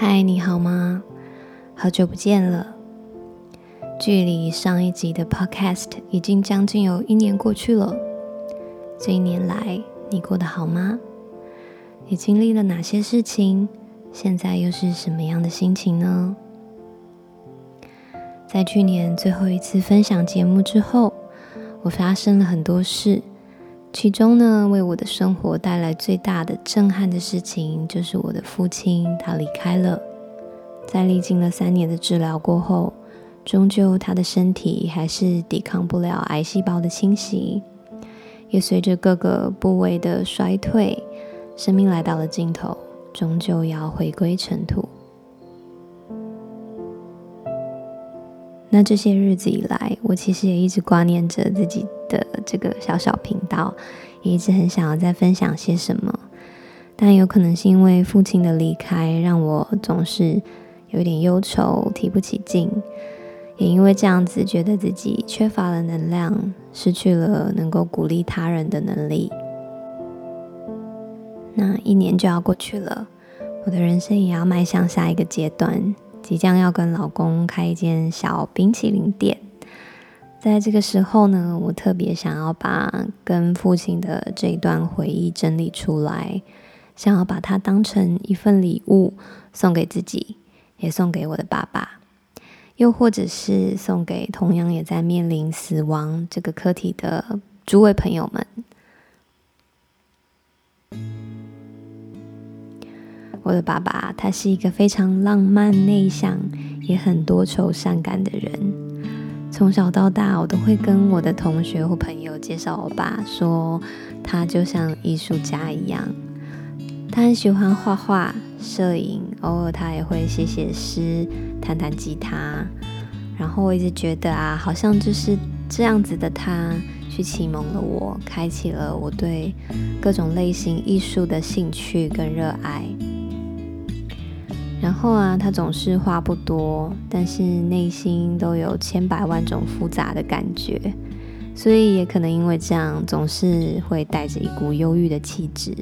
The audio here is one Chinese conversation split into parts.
嗨，你好吗？好久不见了。距离上一集的 Podcast 已经将近有一年过去了。这一年来，你过得好吗？你经历了哪些事情？现在又是什么样的心情呢？在去年最后一次分享节目之后，我发生了很多事。其中呢，为我的生活带来最大的震撼的事情，就是我的父亲他离开了。在历经了三年的治疗过后，终究他的身体还是抵抗不了癌细胞的侵袭，也随着各个部位的衰退，生命来到了尽头，终究要回归尘土。那这些日子以来，我其实也一直挂念着自己的这个小小频道，也一直很想要再分享些什么。但有可能是因为父亲的离开，让我总是有点忧愁，提不起劲。也因为这样子，觉得自己缺乏了能量，失去了能够鼓励他人的能力。那一年就要过去了，我的人生也要迈向下一个阶段。即将要跟老公开一间小冰淇淋店，在这个时候呢，我特别想要把跟父亲的这一段回忆整理出来，想要把它当成一份礼物送给自己，也送给我的爸爸，又或者是送给同样也在面临死亡这个课题的诸位朋友们。我的爸爸，他是一个非常浪漫、内向，也很多愁善感的人。从小到大，我都会跟我的同学或朋友介绍我爸，说他就像艺术家一样。他很喜欢画画、摄影，偶尔他也会写写诗、弹弹吉他。然后我一直觉得啊，好像就是这样子的他，去启蒙了我，开启了我对各种类型艺术的兴趣跟热爱。然后啊，他总是话不多，但是内心都有千百万种复杂的感觉，所以也可能因为这样，总是会带着一股忧郁的气质。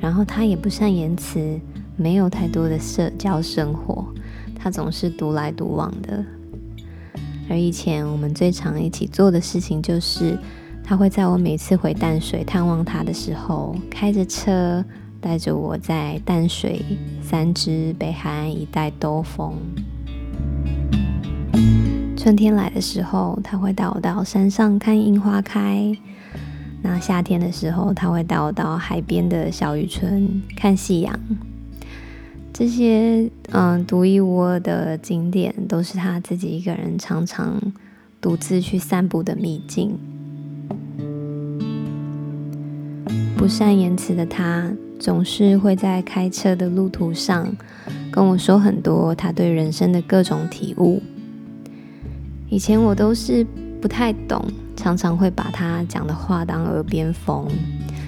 然后他也不善言辞，没有太多的社交生活，他总是独来独往的。而以前我们最常一起做的事情，就是他会在我每次回淡水探望他的时候，开着车。带着我在淡水、三芝、北海岸一带兜风。春天来的时候，他会带我到山上看樱花开；那夏天的时候，他会带我到海边的小渔村看夕阳。这些嗯独一无二的景点，都是他自己一个人常常独自去散步的秘境。不善言辞的他。总是会在开车的路途上跟我说很多他对人生的各种体悟。以前我都是不太懂，常常会把他讲的话当耳边风，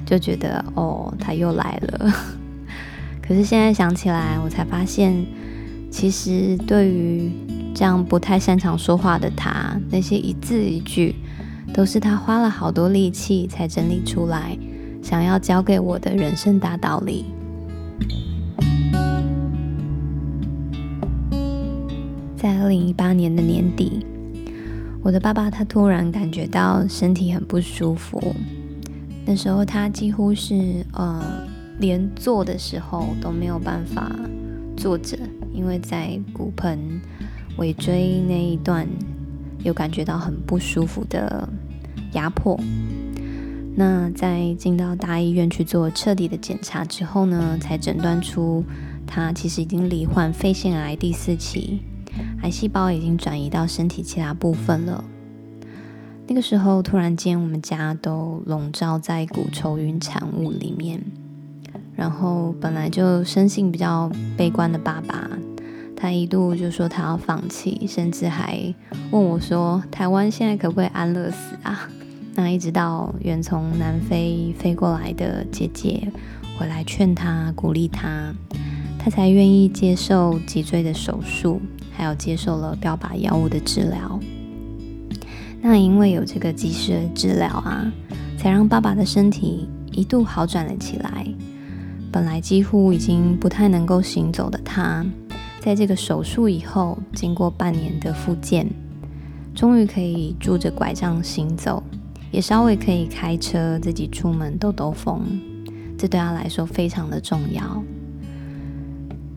就觉得哦，他又来了。可是现在想起来，我才发现，其实对于这样不太擅长说话的他，那些一字一句，都是他花了好多力气才整理出来。想要教给我的人生大道理。在二零一八年的年底，我的爸爸他突然感觉到身体很不舒服。那时候他几乎是呃，连坐的时候都没有办法坐着，因为在骨盆尾椎那一段有感觉到很不舒服的压迫。那在进到大医院去做彻底的检查之后呢，才诊断出他其实已经罹患肺腺癌第四期，癌细胞已经转移到身体其他部分了。那个时候突然间，我们家都笼罩在一股愁云惨雾里面。然后本来就生性比较悲观的爸爸，他一度就说他要放弃，甚至还问我说：“台湾现在可不可以安乐死啊？”那一直到远从南非飞过来的姐姐回来劝他、鼓励他，他才愿意接受脊椎的手术，还有接受了标靶药物的治疗。那因为有这个及时的治疗啊，才让爸爸的身体一度好转了起来。本来几乎已经不太能够行走的他，在这个手术以后，经过半年的复健，终于可以拄着拐杖行走，也稍微可以开车自己出门兜兜风。这对他来说非常的重要。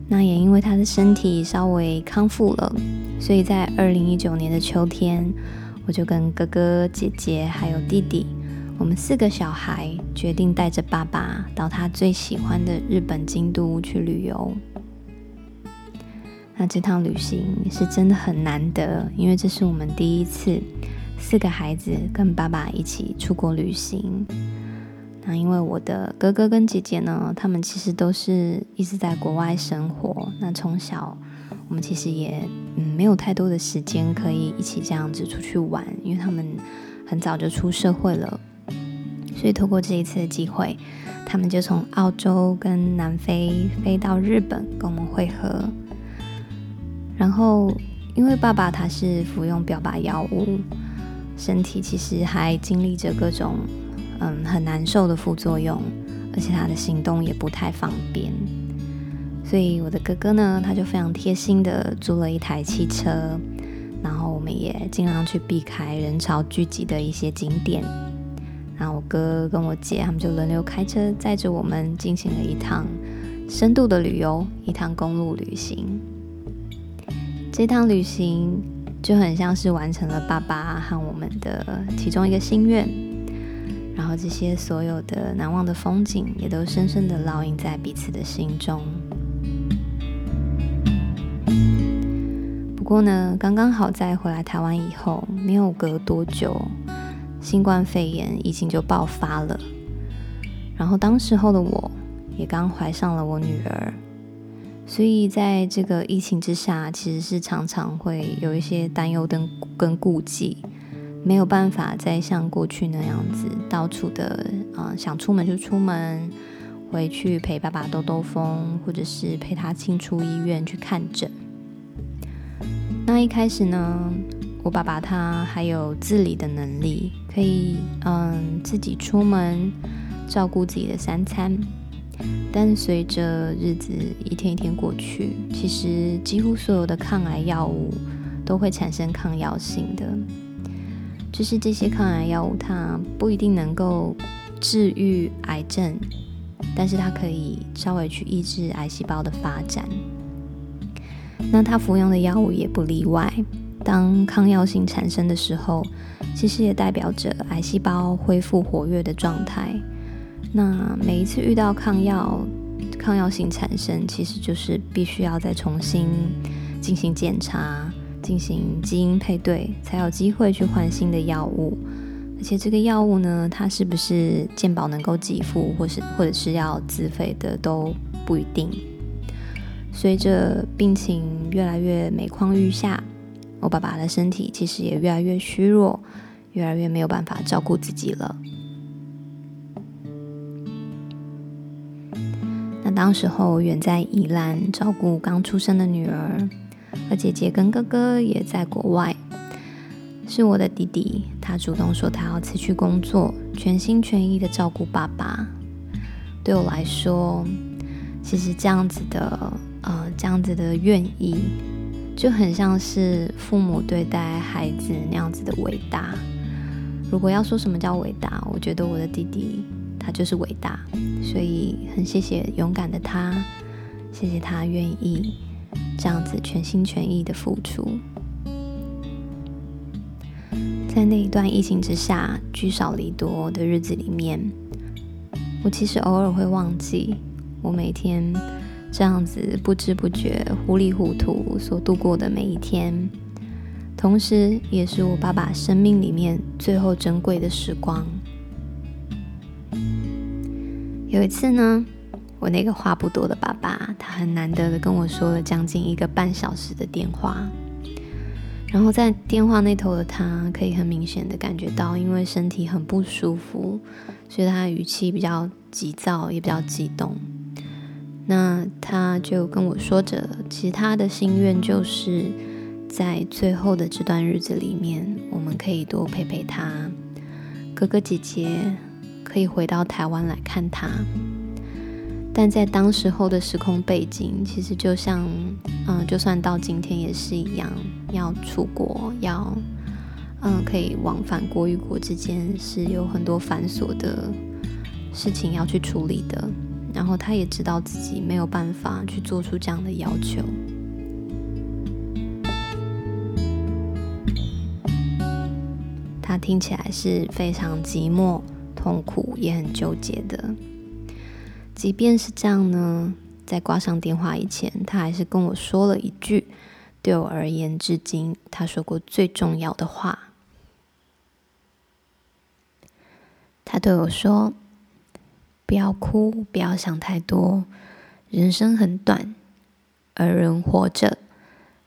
那也因为他的身体稍微康复了，所以在二零一九年的秋天，我就跟哥哥、姐姐还有弟弟，我们四个小孩决定带着爸爸到他最喜欢的日本京都去旅游。那这趟旅行是真的很难得，因为这是我们第一次四个孩子跟爸爸一起出国旅行。那因为我的哥哥跟姐姐呢，他们其实都是一直在国外生活。那从小我们其实也没有太多的时间可以一起这样子出去玩，因为他们很早就出社会了。所以透过这一次的机会，他们就从澳洲跟南非飞到日本跟我们会合。然后，因为爸爸他是服用标靶药物，身体其实还经历着各种嗯很难受的副作用，而且他的行动也不太方便。所以我的哥哥呢，他就非常贴心的租了一台汽车，然后我们也尽量去避开人潮聚集的一些景点。然后我哥跟我姐他们就轮流开车载着我们进行了一趟深度的旅游，一趟公路旅行。这趟旅行就很像是完成了爸爸和我们的其中一个心愿，然后这些所有的难忘的风景也都深深的烙印在彼此的心中。不过呢，刚刚好在回来台湾以后，没有隔多久，新冠肺炎疫情就爆发了，然后当时候的我也刚怀上了我女儿。所以在这个疫情之下，其实是常常会有一些担忧跟跟顾忌，没有办法再像过去那样子到处的啊、想出门就出门，回去陪爸爸兜兜风，或者是陪他进出医院去看诊。那一开始呢，我爸爸他还有自理的能力，可以嗯自己出门照顾自己的三餐。但随着日子一天一天过去，其实几乎所有的抗癌药物都会产生抗药性的。就是这些抗癌药物，它不一定能够治愈癌症，但是它可以稍微去抑制癌细胞的发展。那他服用的药物也不例外。当抗药性产生的时候，其实也代表着癌细胞恢复活跃的状态。那每一次遇到抗药、抗药性产生，其实就是必须要再重新进行检查、进行基因配对，才有机会去换新的药物。而且这个药物呢，它是不是健保能够给付，或是或者是要自费的都不一定。随着病情越来越每况愈下，我爸爸的身体其实也越来越虚弱，越来越没有办法照顾自己了。当时候远在宜兰照顾刚出生的女儿，而姐姐跟哥哥也在国外。是我的弟弟，他主动说他要辞去工作，全心全意的照顾爸爸。对我来说，其实这样子的，呃，这样子的愿意，就很像是父母对待孩子那样子的伟大。如果要说什么叫伟大，我觉得我的弟弟。他就是伟大，所以很谢谢勇敢的他，谢谢他愿意这样子全心全意的付出。在那一段疫情之下聚少离多的日子里面，我其实偶尔会忘记我每天这样子不知不觉、糊里糊涂所度过的每一天，同时也是我爸爸生命里面最后珍贵的时光。有一次呢，我那个话不多的爸爸，他很难得的跟我说了将近一个半小时的电话，然后在电话那头的他，可以很明显的感觉到，因为身体很不舒服，所以他语气比较急躁，也比较激动。那他就跟我说着，其实他的心愿就是在最后的这段日子里面，我们可以多陪陪他，哥哥姐姐。可以回到台湾来看他，但在当时候的时空背景，其实就像，嗯，就算到今天也是一样，要出国，要，嗯，可以往返国与国之间，是有很多繁琐的事情要去处理的。然后他也知道自己没有办法去做出这样的要求。他听起来是非常寂寞、痛苦，也很纠结的。即便是这样呢，在挂上电话以前，他还是跟我说了一句对我而言至今他说过最重要的话。他对我说：“不要哭，不要想太多，人生很短，而人活着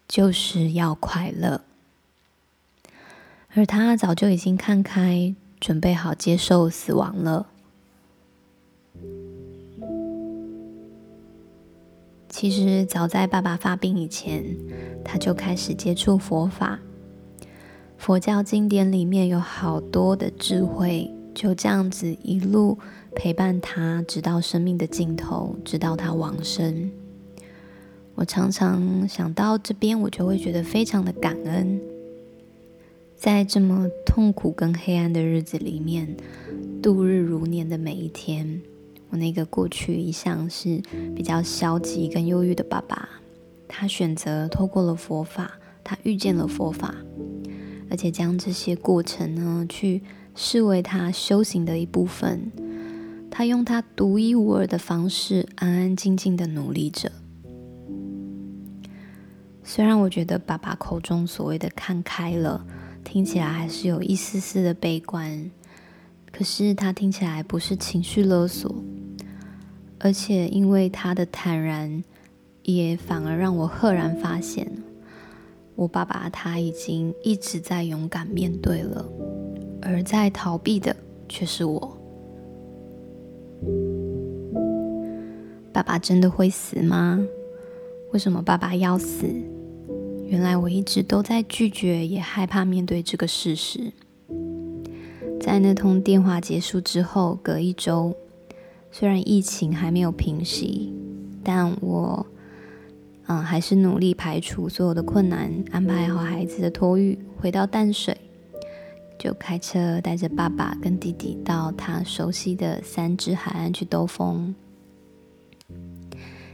就是要快乐。”而他早就已经看开，准备好接受死亡了。其实早在爸爸发病以前，他就开始接触佛法。佛教经典里面有好多的智慧，就这样子一路陪伴他，直到生命的尽头，直到他往生。我常常想到这边，我就会觉得非常的感恩，在这么痛苦跟黑暗的日子里面，度日如年的每一天。我那个过去一向是比较消极跟忧郁的爸爸，他选择透过了佛法，他遇见了佛法，而且将这些过程呢，去视为他修行的一部分。他用他独一无二的方式，安安静静的努力着。虽然我觉得爸爸口中所谓的看开了，听起来还是有一丝丝的悲观，可是他听起来不是情绪勒索。而且，因为他的坦然，也反而让我赫然发现，我爸爸他已经一直在勇敢面对了，而在逃避的却是我。爸爸真的会死吗？为什么爸爸要死？原来我一直都在拒绝，也害怕面对这个事实。在那通电话结束之后，隔一周。虽然疫情还没有平息，但我嗯还是努力排除所有的困难，安排好孩子的托育，回到淡水，就开车带着爸爸跟弟弟到他熟悉的三芝海岸去兜风。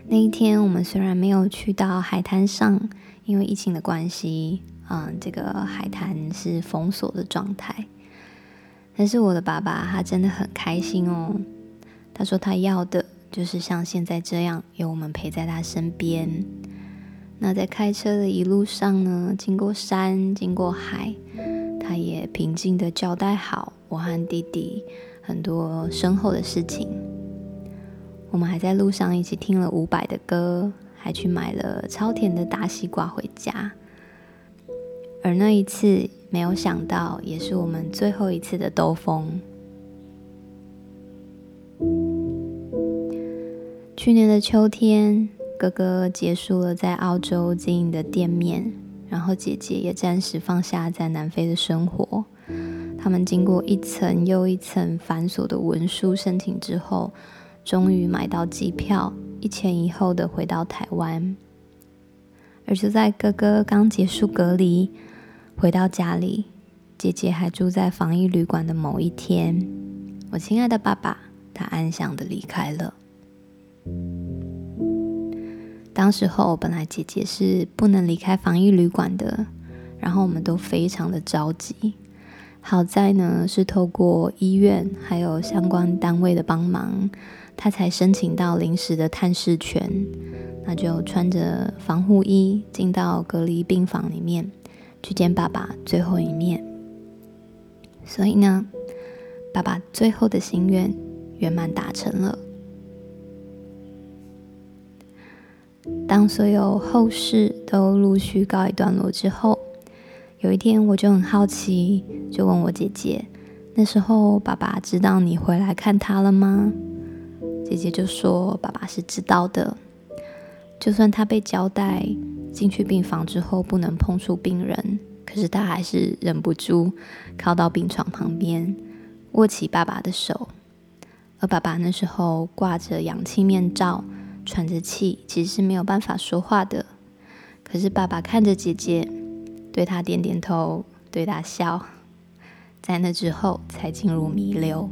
那一天，我们虽然没有去到海滩上，因为疫情的关系，嗯，这个海滩是封锁的状态，但是我的爸爸他真的很开心哦。他说他要的就是像现在这样，有我们陪在他身边。那在开车的一路上呢，经过山，经过海，他也平静地交代好我和弟弟很多身后的事情。我们还在路上一起听了伍佰的歌，还去买了超甜的大西瓜回家。而那一次，没有想到，也是我们最后一次的兜风。去年的秋天，哥哥结束了在澳洲经营的店面，然后姐姐也暂时放下在南非的生活。他们经过一层又一层繁琐的文书申请之后，终于买到机票，一前一后的回到台湾。而就在哥哥刚结束隔离，回到家里，姐姐还住在防疫旅馆的某一天，我亲爱的爸爸，他安详的离开了。当时候，本来姐姐是不能离开防疫旅馆的，然后我们都非常的着急。好在呢，是透过医院还有相关单位的帮忙，他才申请到临时的探视权。那就穿着防护衣进到隔离病房里面去见爸爸最后一面。所以呢，爸爸最后的心愿圆满达成了。当所有后事都陆续告一段落之后，有一天我就很好奇，就问我姐姐：“那时候爸爸知道你回来看他了吗？”姐姐就说：“爸爸是知道的，就算他被交代进去病房之后不能碰触病人，可是他还是忍不住靠到病床旁边，握起爸爸的手，而爸爸那时候挂着氧气面罩，喘着气，其实是没有办法说话的。可是爸爸看着姐姐，对她点点头，对她笑，在那之后才进入弥留。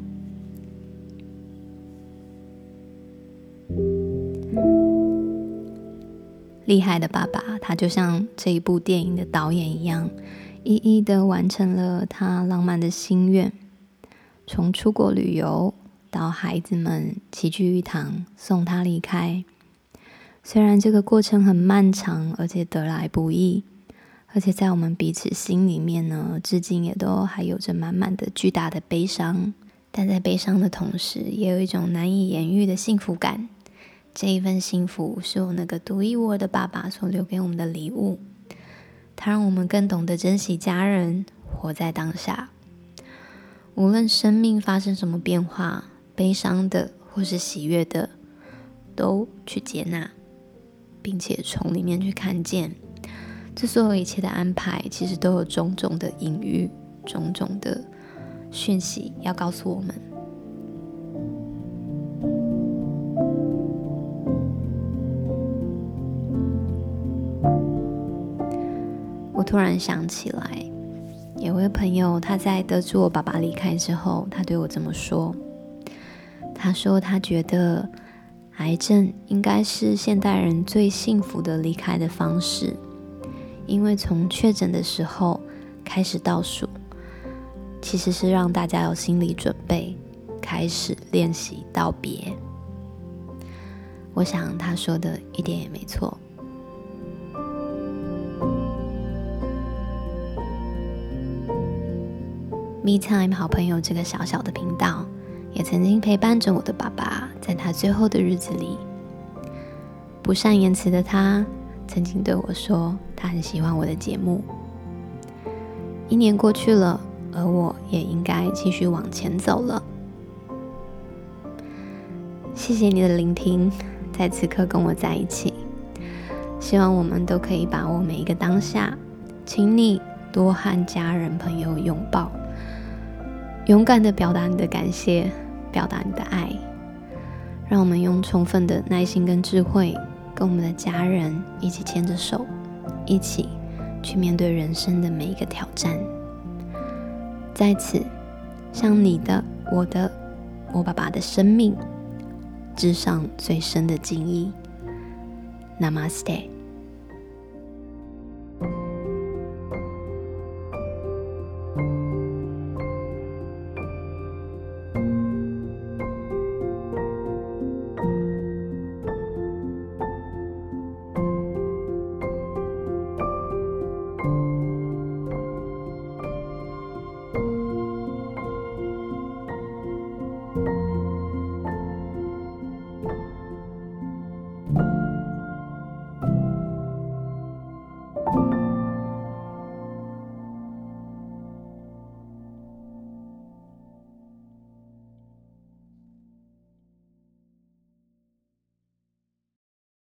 厉害的爸爸，他就像这一部电影的导演一样，一一的完成了他浪漫的心愿。从出国旅游到孩子们齐聚一堂，送他离开。虽然这个过程很漫长，而且得来不易，而且在我们彼此心里面呢，至今也都还有着满满的巨大的悲伤。但在悲伤的同时，也有一种难以言喻的幸福感。这一份幸福是我那个独一无二的爸爸所留给我们的礼物，他让我们更懂得珍惜家人，活在当下。无论生命发生什么变化，悲伤的或是喜悦的，都去接纳，并且从里面去看见，这所有一切的安排，其实都有种种的隐喻，种种的讯息要告诉我们。突然想起来，有位朋友，他在得知我爸爸离开之后，他对我这么说：“他说他觉得癌症应该是现代人最幸福的离开的方式，因为从确诊的时候开始倒数，其实是让大家有心理准备，开始练习道别。”我想他说的一点也没错。Me Time 好朋友这个小小的频道，也曾经陪伴着我的爸爸，在他最后的日子里。不善言辞的他，曾经对我说，他很喜欢我的节目。一年过去了，而我也应该继续往前走了。谢谢你的聆听，在此刻跟我在一起。希望我们都可以把握每一个当下，请你多和家人朋友拥抱。勇敢的表达你的感谢，表达你的爱，让我们用充分的耐心跟智慧，跟我们的家人一起牵着手，一起去面对人生的每一个挑战。在此，向你的、我的、我爸爸的生命致上最深的敬意。Namaste。